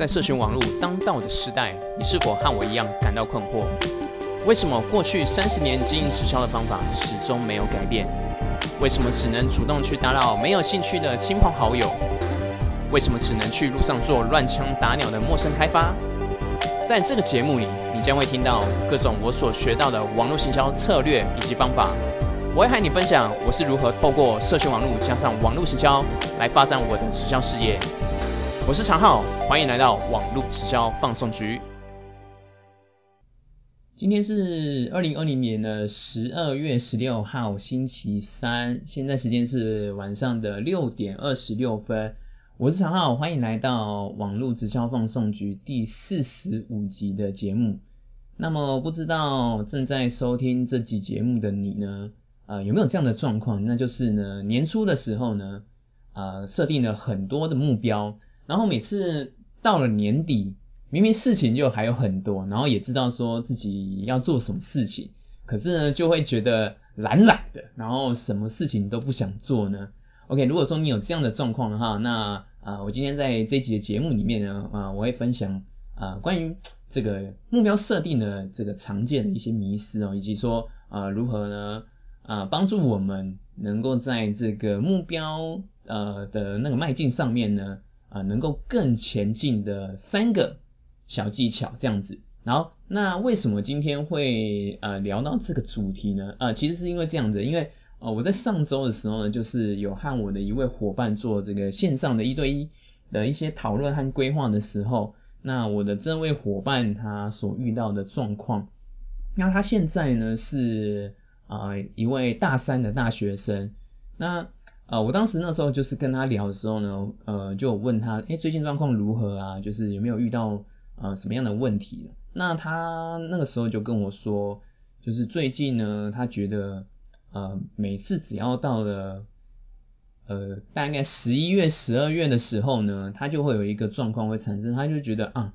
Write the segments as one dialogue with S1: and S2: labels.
S1: 在社群网络当道的时代，你是否和我一样感到困惑？为什么过去三十年经营直销的方法始终没有改变？为什么只能主动去打扰没有兴趣的亲朋好友？为什么只能去路上做乱枪打鸟的陌生开发？在这个节目里，你将会听到各种我所学到的网络行销策略以及方法。我会和你分享我是如何透过社群网络加上网络行销来发展我的直销事业。我是常浩，欢迎来到网络直销放送局。今天是二零二零年的十二月十六号，星期三，现在时间是晚上的六点二十六分。我是常浩，欢迎来到网络直销放送局第四十五集的节目。那么，不知道正在收听这集节目的你呢，呃，有没有这样的状况？那就是呢，年初的时候呢，呃，设定了很多的目标。然后每次到了年底，明明事情就还有很多，然后也知道说自己要做什么事情，可是呢就会觉得懒懒的，然后什么事情都不想做呢。OK，如果说你有这样的状况的话，那啊，我今天在这集的节目里面呢，啊，我会分享啊关于这个目标设定的这个常见的一些迷思哦，以及说啊如何呢啊帮助我们能够在这个目标呃的那个迈进上面呢。啊，能够更前进的三个小技巧这样子。然后，那为什么今天会呃聊到这个主题呢？呃，其实是因为这样子，因为呃我在上周的时候呢，就是有和我的一位伙伴做这个线上的一对一的一些讨论和规划的时候，那我的这位伙伴他所遇到的状况，那他现在呢是啊一位大三的大学生，那。呃，我当时那时候就是跟他聊的时候呢，呃，就问他，哎，最近状况如何啊？就是有没有遇到呃什么样的问题？那他那个时候就跟我说，就是最近呢，他觉得呃每次只要到了呃大概十一月、十二月的时候呢，他就会有一个状况会产生，他就觉得啊，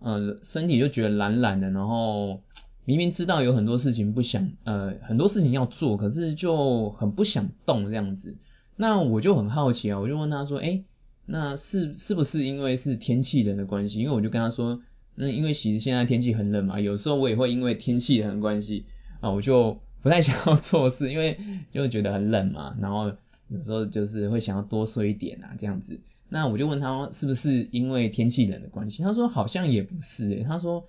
S1: 呃身体就觉得懒懒的，然后明明知道有很多事情不想，呃很多事情要做，可是就很不想动这样子。那我就很好奇啊，我就问他说，哎，那是是不是因为是天气冷的关系？因为我就跟他说，那因为其实现在天气很冷嘛，有时候我也会因为天气冷的关系啊，我就不太 想要做事，因为就觉得很冷嘛，然后有时候就是会想要多睡一点啊这样子。那我就问他是不是因为天气冷的关系？他说好像也不是诶，他说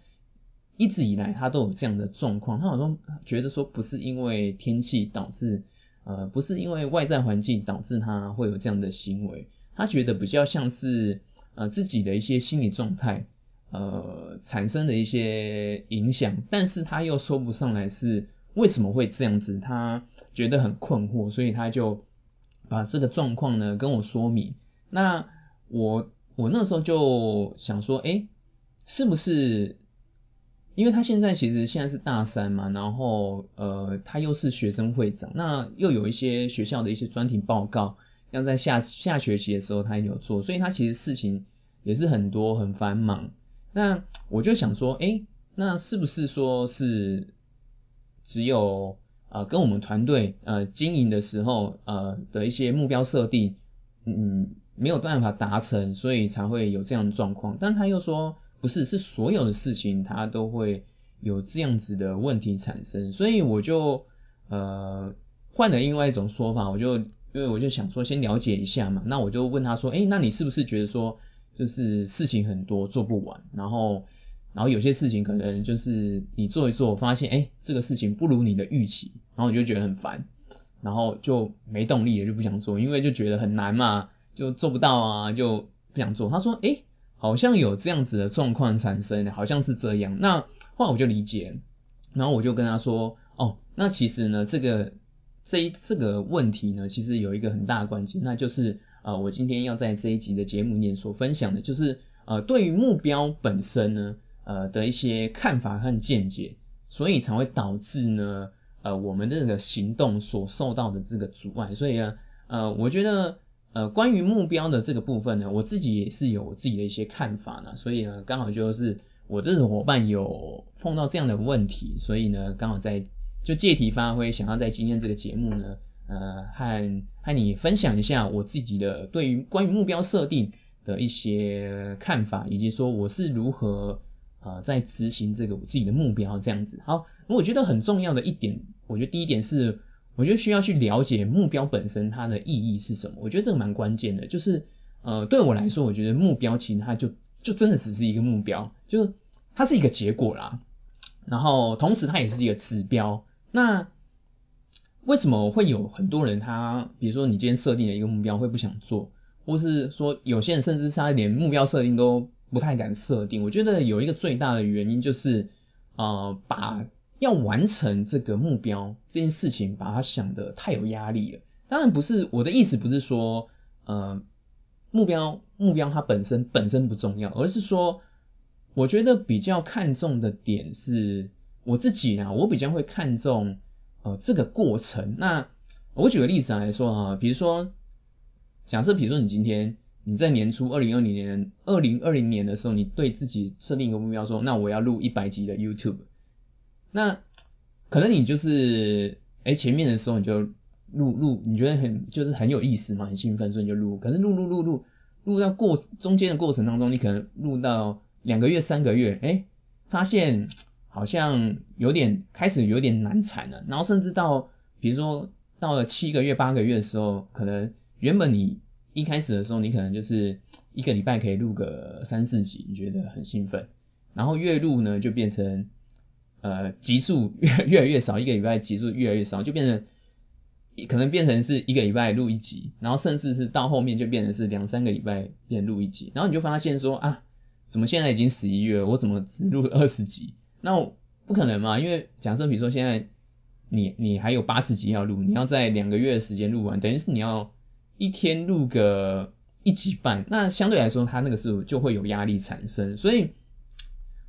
S1: 一直以来他都有这样的状况，他好像觉得说不是因为天气导致。呃，不是因为外在环境导致他会有这样的行为，他觉得比较像是呃自己的一些心理状态呃产生的一些影响，但是他又说不上来是为什么会这样子，他觉得很困惑，所以他就把这个状况呢跟我说明。那我我那时候就想说，哎，是不是？因为他现在其实现在是大三嘛，然后呃他又是学生会长，那又有一些学校的一些专题报告要在下下学期的时候他也有做，所以他其实事情也是很多很繁忙。那我就想说，哎，那是不是说是只有呃跟我们团队呃经营的时候呃的一些目标设定，嗯没有办法达成，所以才会有这样的状况？但他又说。不是，是所有的事情它都会有这样子的问题产生，所以我就呃换了另外一种说法，我就因为我就想说先了解一下嘛，那我就问他说，哎，那你是不是觉得说就是事情很多做不完，然后然后有些事情可能就是你做一做，发现哎这个事情不如你的预期，然后你就觉得很烦，然后就没动力也就不想做，因为就觉得很难嘛，就做不到啊，就不想做。他说，哎。好像有这样子的状况产生，好像是这样。那后来我就理解，然后我就跟他说，哦，那其实呢，这个这一这个问题呢，其实有一个很大的关键，那就是呃，我今天要在这一集的节目里面所分享的，就是呃，对于目标本身呢，呃的一些看法和见解，所以才会导致呢，呃，我们这个行动所受到的这个阻碍。所以呢，呃，我觉得。呃，关于目标的这个部分呢，我自己也是有自己的一些看法呢，所以呢，刚好就是我这种伙伴有碰到这样的问题，所以呢，刚好在就借题发挥，想要在今天这个节目呢，呃，和和你分享一下我自己的对于关于目标设定的一些看法，以及说我是如何呃在执行这个我自己的目标这样子。好，我觉得很重要的一点，我觉得第一点是，我觉得需要去了解目标本身它的意义是什么。我觉得这个蛮关键的，就是呃对我来说，我觉得目标其实它就就真的只是一个目标，就它是一个结果啦。然后同时它也是一个指标。那为什么会有很多人他，比如说你今天设定了一个目标会不想做，或是说有些人甚至他连目标设定都不太敢设定？我觉得有一个最大的原因就是，呃，把要完成这个目标这件事情，把它想得太有压力了。当然不是我的意思，不是说呃目标目标它本身本身不重要，而是说我觉得比较看重的点是我自己呢，我比较会看重。呃，这个过程，那我举个例子来说啊，比如说，假设比如说你今天你在年初二零二零年二零二零年的时候，你对自己设定一个目标，说那我要录一百集的 YouTube，那可能你就是哎前面的时候你就录录，你觉得很就是很有意思嘛，很兴奋，所以你就录，可是录录录录录到过中间的过程当中，你可能录到两个月三个月，哎发现。好像有点开始有点难产了，然后甚至到比如说到了七个月八个月的时候，可能原本你一开始的时候你可能就是一个礼拜可以录个三四集，你觉得很兴奋，然后月录呢就变成呃集数越越来越少，一个礼拜集数越来越少，就变成可能变成是一个礼拜录一集，然后甚至是到后面就变成是两三个礼拜变录一集，然后你就发现说啊，怎么现在已经十一月了，我怎么只录二十集？那不可能嘛？因为假设比如说现在你你还有八十集要录，你要在两个月的时间录完，等于是你要一天录个一集半，那相对来说它那个时候就会有压力产生，所以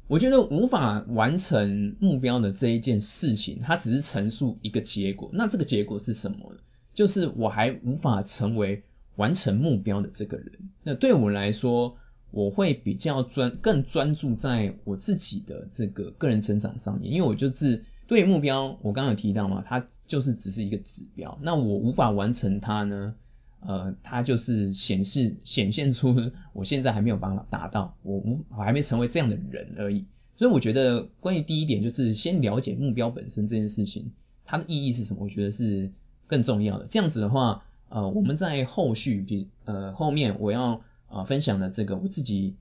S1: 我觉得无法完成目标的这一件事情，它只是陈述一个结果。那这个结果是什么？就是我还无法成为完成目标的这个人。那对我来说。我会比较专更专注在我自己的这个个人成长上面，因为我就是对目标，我刚刚有提到嘛，它就是只是一个指标，那我无法完成它呢，呃，它就是显示显现出我现在还没有办法达到，我无我还没成为这样的人而已。所以我觉得关于第一点就是先了解目标本身这件事情，它的意义是什么，我觉得是更重要的。这样子的话，呃，我们在后续比呃后面我要。啊，分享的这个我自己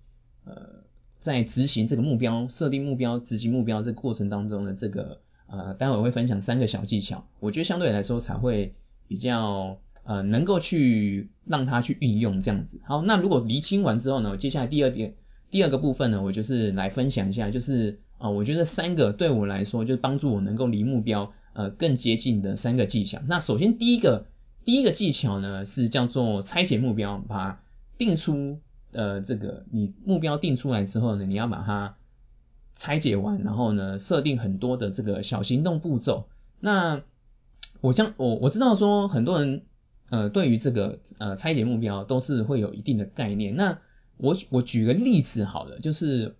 S1: 呃在执行这个目标、设定目标、执行目标这个过程当中的这个呃，待会会分享三个小技巧，我觉得相对来说才会比较呃能够去让它去运用这样子。好，那如果厘清完之后呢，接下来第二点第二个部分呢，我就是来分享一下，就是啊，我觉得三个对我来说就是帮助我能够离目标呃更接近的三个技巧。那首先第一个第一个技巧呢是叫做拆解目标，把定出呃这个你目标定出来之后呢，你要把它拆解完，然后呢设定很多的这个小行动步骤。那我将我我知道说很多人呃对于这个呃拆解目标都是会有一定的概念。那我我举个例子好了，就是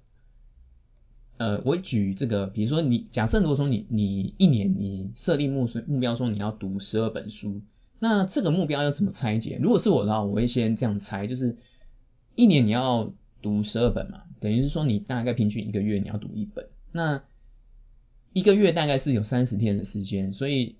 S1: 呃我举这个，比如说你假设如果说你你一年你设定目目标说你要读十二本书。那这个目标要怎么拆解？如果是我的话，我会先这样拆，就是一年你要读十二本嘛，等于是说你大概平均一个月你要读一本。那一个月大概是有三十天的时间，所以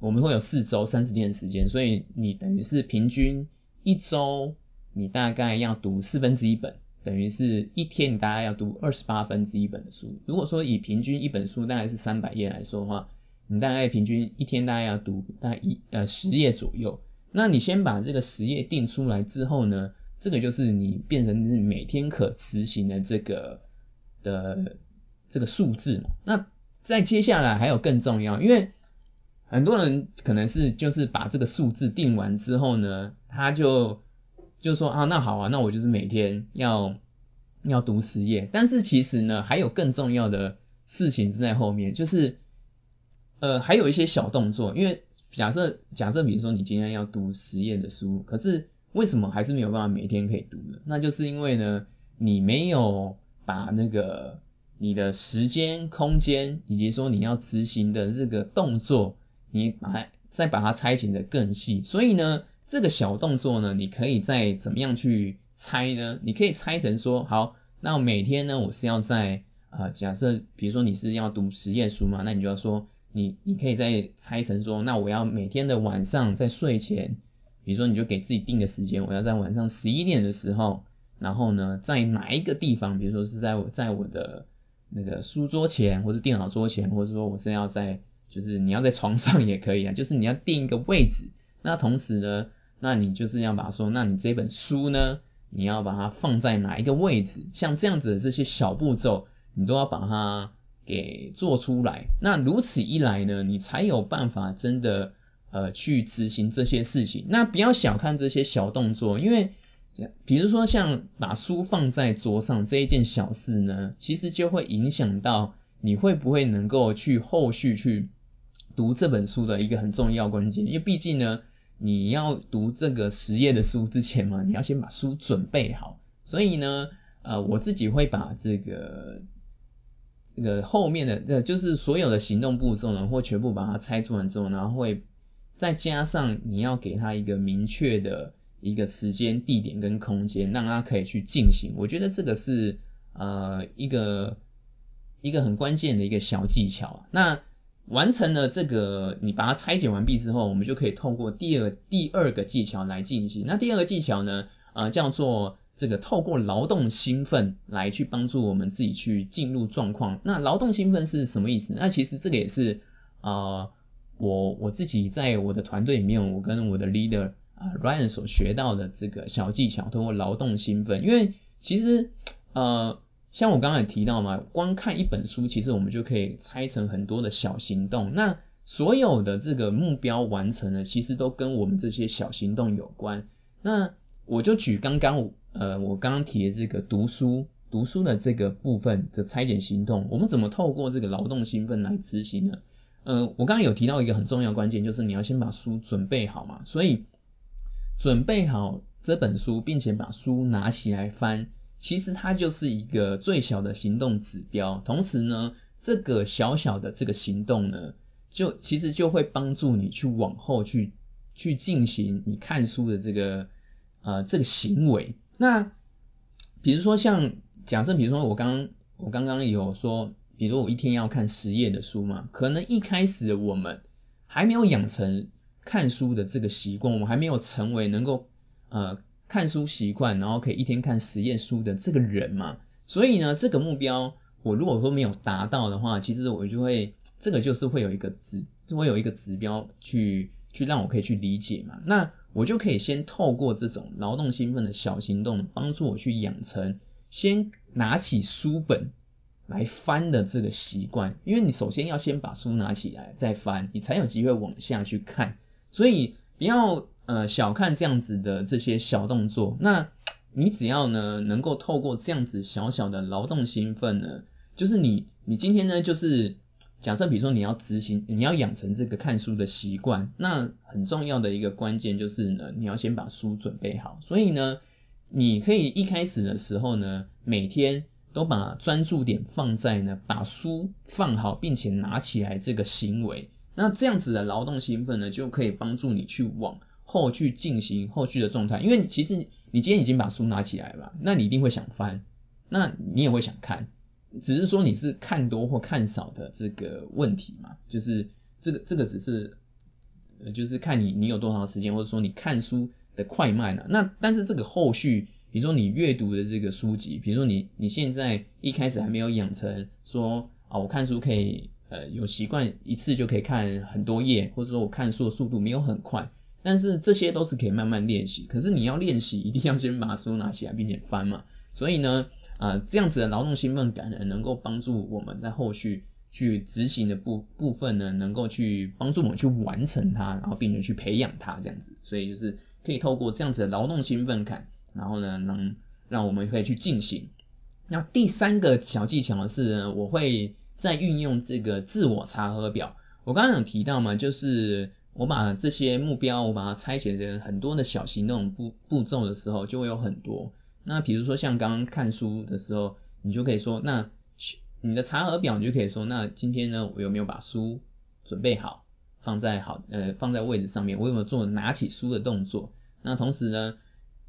S1: 我们会有四周三十天的时间，所以你等于是平均一周你大概要读四分之一本，等于是一天你大概要读二十八分之一本的书。如果说以平均一本书大概是三百页来说的话，你大概平均一天大概要读大概一呃十页左右，那你先把这个十页定出来之后呢，这个就是你变成你每天可执行的这个的这个数字嘛。那再接下来还有更重要，因为很多人可能是就是把这个数字定完之后呢，他就就说啊那好啊，那我就是每天要要读十页，但是其实呢还有更重要的事情是在后面，就是。呃，还有一些小动作，因为假设假设，比如说你今天要读十页的书，可是为什么还是没有办法每天可以读呢？那就是因为呢，你没有把那个你的时间、空间，以及说你要执行的这个动作，你把它再把它拆解的更细。所以呢，这个小动作呢，你可以再怎么样去拆呢？你可以拆成说，好，那每天呢，我是要在呃，假设比如说你是要读实验书嘛，那你就要说，你你可以再拆成说，那我要每天的晚上在睡前，比如说你就给自己定个时间，我要在晚上十一点的时候，然后呢，在哪一个地方，比如说是在我在我的那个书桌前，或是电脑桌前，或者说我是要在，就是你要在床上也可以啊，就是你要定一个位置。那同时呢，那你就是要把说，那你这本书呢，你要把它放在哪一个位置？像这样子的这些小步骤，你都要把它给做出来。那如此一来呢，你才有办法真的呃去执行这些事情。那不要小看这些小动作，因为比如说像把书放在桌上这一件小事呢，其实就会影响到你会不会能够去后续去读这本书的一个很重要关键。因为毕竟呢。你要读这个实验的书之前嘛，你要先把书准备好。所以呢，呃，我自己会把这个这个后面的，呃，就是所有的行动步骤呢，或全部把它拆出完之后，然后会再加上你要给他一个明确的一个时间、地点跟空间，让他可以去进行。我觉得这个是呃一个一个很关键的一个小技巧啊。那完成了这个，你把它拆解完毕之后，我们就可以透过第二第二个技巧来进行。那第二个技巧呢，呃，叫做这个透过劳动兴奋来去帮助我们自己去进入状况。那劳动兴奋是什么意思？那其实这个也是呃，我我自己在我的团队里面，我跟我的 leader 啊 Ryan 所学到的这个小技巧，通过劳动兴奋。因为其实呃。像我刚才提到嘛，光看一本书，其实我们就可以拆成很多的小行动。那所有的这个目标完成了，其实都跟我们这些小行动有关。那我就举刚刚呃我刚刚提的这个读书读书的这个部分的拆解行动，我们怎么透过这个劳动兴奋来执行呢？呃，我刚刚有提到一个很重要关键，就是你要先把书准备好嘛。所以准备好这本书，并且把书拿起来翻。其实它就是一个最小的行动指标，同时呢，这个小小的这个行动呢，就其实就会帮助你去往后去去进行你看书的这个呃这个行为。那比如说像假设，比如说我刚我刚刚有说，比如我一天要看十页的书嘛，可能一开始我们还没有养成看书的这个习惯，我们还没有成为能够呃。看书习惯，然后可以一天看十页书的这个人嘛，所以呢，这个目标我如果说没有达到的话，其实我就会这个就是会有一个指，就会有一个指标去去让我可以去理解嘛，那我就可以先透过这种劳动兴奋的小行动，帮助我去养成先拿起书本来翻的这个习惯，因为你首先要先把书拿起来再翻，你才有机会往下去看，所以不要。呃，小看这样子的这些小动作，那你只要呢能够透过这样子小小的劳动兴奋呢，就是你你今天呢就是假设比如说你要执行，你要养成这个看书的习惯，那很重要的一个关键就是呢你要先把书准备好，所以呢你可以一开始的时候呢每天都把专注点放在呢把书放好并且拿起来这个行为，那这样子的劳动兴奋呢就可以帮助你去往。后去进行后续的状态，因为其实你今天已经把书拿起来了，那你一定会想翻，那你也会想看，只是说你是看多或看少的这个问题嘛，就是这个这个只是就是看你你有多长时间，或者说你看书的快慢了？那但是这个后续，比如说你阅读的这个书籍，比如说你你现在一开始还没有养成说啊我看书可以呃有习惯一次就可以看很多页，或者说我看书的速度没有很快。但是这些都是可以慢慢练习，可是你要练习，一定要先把书拿起来并且翻嘛。所以呢，啊，这样子的劳动兴奋感呢，能够帮助我们在后续去执行的部部分呢，能够去帮助我们去完成它，然后并且去培养它这样子。所以就是可以透过这样子的劳动兴奋感，然后呢，能让我们可以去进行。那第三个小技巧是，呢，我会在运用这个自我查核表。我刚刚有提到嘛，就是。我把这些目标，我把它拆解成很多的小行动步步骤的时候，就会有很多。那比如说像刚刚看书的时候，你就可以说，那你的查核表你就可以说，那今天呢，我有没有把书准备好，放在好呃放在位置上面？我有没有做拿起书的动作？那同时呢，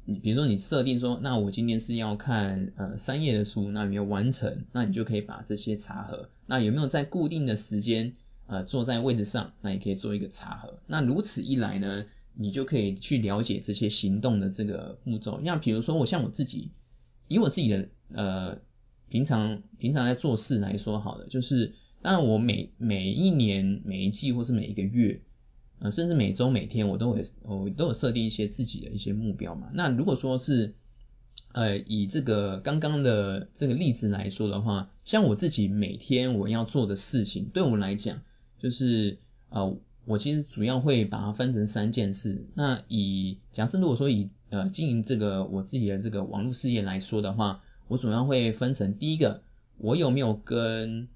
S1: 你比如说你设定说，那我今天是要看呃三页的书，那有没有完成？那你就可以把这些查核。那有没有在固定的时间呃坐在位置上？那也可以做一个查核。那如此一来呢，你就可以去了解这些行动的这个步骤。那比如说我像我自己，以我自己的呃平常平常在做事来说好了，就是当然我每每一年每一季或是每一个月。呃，甚至每周每天我都会，我都有设定一些自己的一些目标嘛。那如果说是，呃，以这个刚刚的这个例子来说的话，像我自己每天我要做的事情，对我来讲，就是呃，我其实主要会把它分成三件事。那以假设如果说以呃经营这个我自己的这个网络事业来说的话，我主要会分成第一个，我有没有跟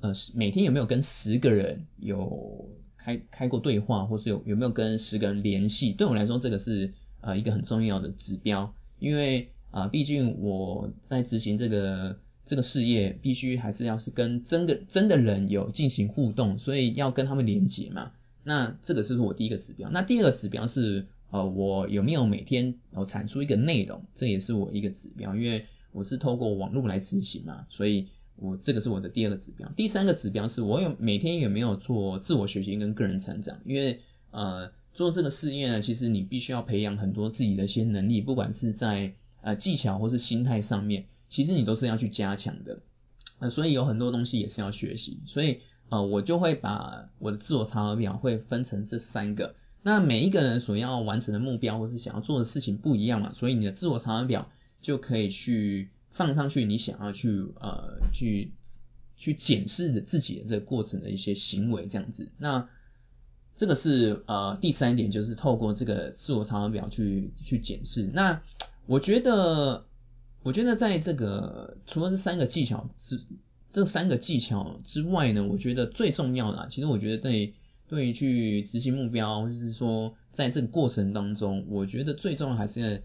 S1: 呃每天有没有跟十个人有。开开过对话，或是有有没有跟十个人联系？对我来说，这个是呃一个很重要的指标，因为啊，毕竟我在执行这个这个事业，必须还是要是跟真的真的人有进行互动，所以要跟他们连接嘛。那这个是我第一个指标。那第二个指标是呃我有没有每天哦产出一个内容，这也是我一个指标，因为我是透过网络来执行嘛，所以。我这个是我的第二个指标，第三个指标是我有每天有没有做自我学习跟个人成长，因为呃做这个事业呢，其实你必须要培养很多自己的一些能力，不管是在呃技巧或是心态上面，其实你都是要去加强的，呃所以有很多东西也是要学习，所以呃我就会把我的自我查核表会分成这三个，那每一个人所要完成的目标或是想要做的事情不一样嘛，所以你的自我查核表就可以去。放上去，你想要去呃去去检视的自己的这个过程的一些行为这样子，那这个是呃第三点，就是透过这个自我查核表去去检视。那我觉得我觉得在这个除了这三个技巧之这三个技巧之外呢，我觉得最重要的，其实我觉得对对于去执行目标，或者是说在这个过程当中，我觉得最重要还是。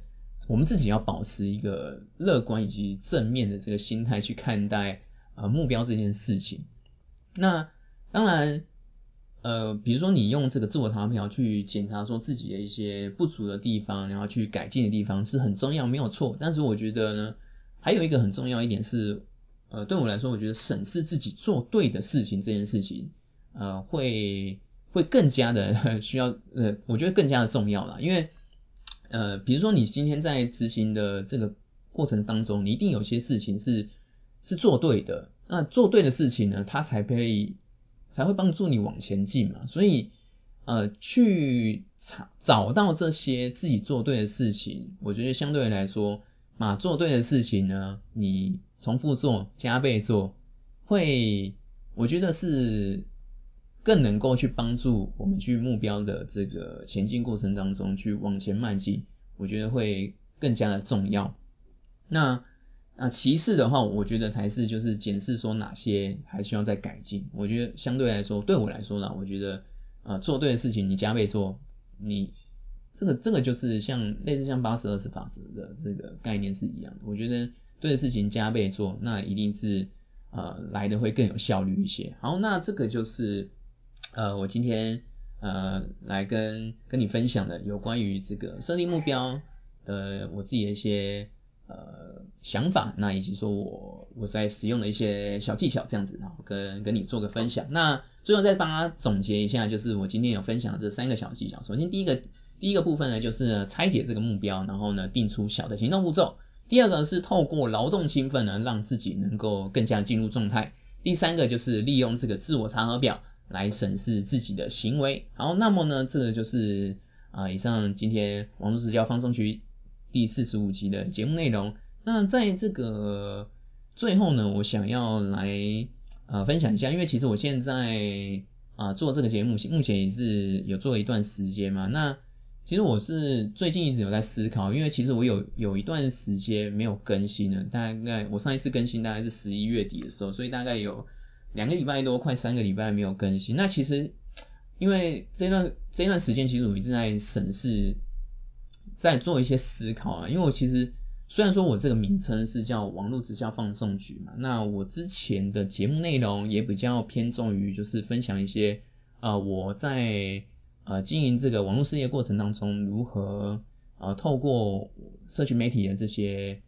S1: 我们自己要保持一个乐观以及正面的这个心态去看待呃目标这件事情。那当然，呃，比如说你用这个自我查表去检查说自己的一些不足的地方，然后去改进的地方是很重要，没有错。但是我觉得呢，还有一个很重要一点是，呃，对我来说，我觉得审视自己做对的事情这件事情，呃，会会更加的 需要，呃，我觉得更加的重要了，因为。呃，比如说你今天在执行的这个过程当中，你一定有些事情是是做对的，那做对的事情呢，它才可以才会帮助你往前进嘛。所以呃，去找找到这些自己做对的事情，我觉得相对来说，嘛做对的事情呢，你重复做、加倍做，会我觉得是。更能够去帮助我们去目标的这个前进过程当中去往前迈进，我觉得会更加的重要。那那其次的话，我觉得才是就是检视说哪些还需要再改进。我觉得相对来说，对我来说呢，我觉得呃做对的事情你加倍做，你这个这个就是像类似像八十二十法则的这个概念是一样的。我觉得对的事情加倍做，那一定是呃来的会更有效率一些。好，那这个就是。呃，我今天呃来跟跟你分享的有关于这个设立目标的我自己的一些呃想法，那以及说我我在使用的一些小技巧这样子，然后跟跟你做个分享。那最后再帮他总结一下，就是我今天有分享这三个小技巧。首先第一个第一个部分呢，就是拆解这个目标，然后呢定出小的行动步骤。第二个是透过劳动兴奋呢，让自己能够更加进入状态。第三个就是利用这个自我查核表。来审视自己的行为。好，那么呢，这个就是啊，以上今天网络直教放松局第四十五集的节目内容。那在这个最后呢，我想要来呃分享一下，因为其实我现在啊做这个节目，目前也是有做一段时间嘛。那其实我是最近一直有在思考，因为其实我有有一段时间没有更新了，大概我上一次更新大概是十一月底的时候，所以大概有。两个礼拜多，快三个礼拜没有更新。那其实，因为这段这段时间，其实我一直在审视，在做一些思考啊。因为我其实虽然说我这个名称是叫网络直销放送局嘛，那我之前的节目内容也比较偏重于就是分享一些呃我在呃经营这个网络事业过程当中如何呃透过社群媒体的这些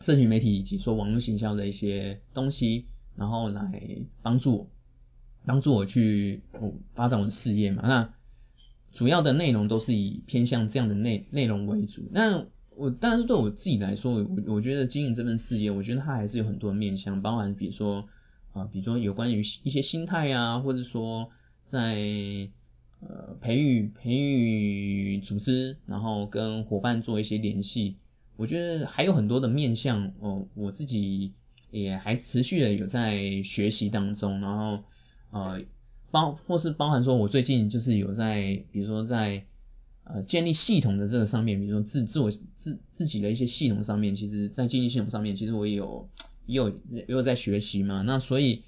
S1: 社群媒体以及说网络行销的一些东西，然后来帮助我帮助我去发展我的事业嘛。那主要的内容都是以偏向这样的内内容为主。那我当然是对我自己来说，我我觉得经营这份事业，我觉得它还是有很多面向，包含比如说啊，比如说有关于一些心态啊，或者说在呃培育培育组织，然后跟伙伴做一些联系，我觉得还有很多的面向哦，我自己也还持续的有在学习当中，然后呃。包或是包含说，我最近就是有在，比如说在呃建立系统的这个上面，比如说自自我自自己的一些系统上面，其实在建立系统上面，其实我也有也有也有在学习嘛。那所以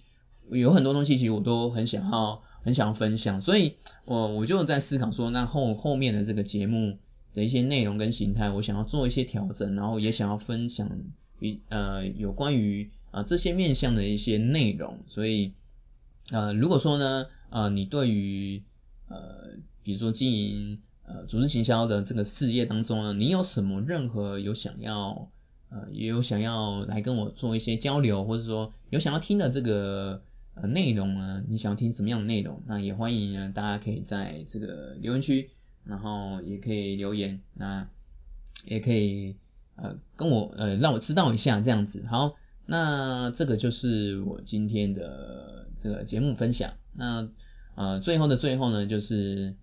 S1: 有很多东西，其实我都很想要很想要分享，所以我我就在思考说，那后后面的这个节目的一些内容跟形态，我想要做一些调整，然后也想要分享比呃有关于啊这些面向的一些内容，所以。呃，如果说呢，呃，你对于呃，比如说经营呃组织行销的这个事业当中呢，你有什么任何有想要呃，也有想要来跟我做一些交流，或者说有想要听的这个呃内容呢？你想要听什么样的内容？那也欢迎呢，大家可以在这个留言区，然后也可以留言，那也可以呃跟我呃让我知道一下这样子。好。那这个就是我今天的这个节目分享。那呃最后的最后呢，就是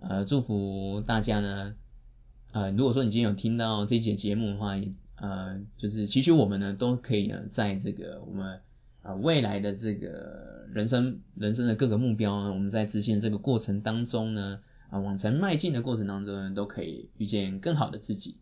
S1: 呃祝福大家呢，呃如果说你今天有听到这节节目的话，呃就是其实我们呢都可以呢在这个我们呃未来的这个人生人生的各个目标呢，我们在执行这个过程当中呢，啊往前迈进的过程当中呢，都可以遇见更好的自己。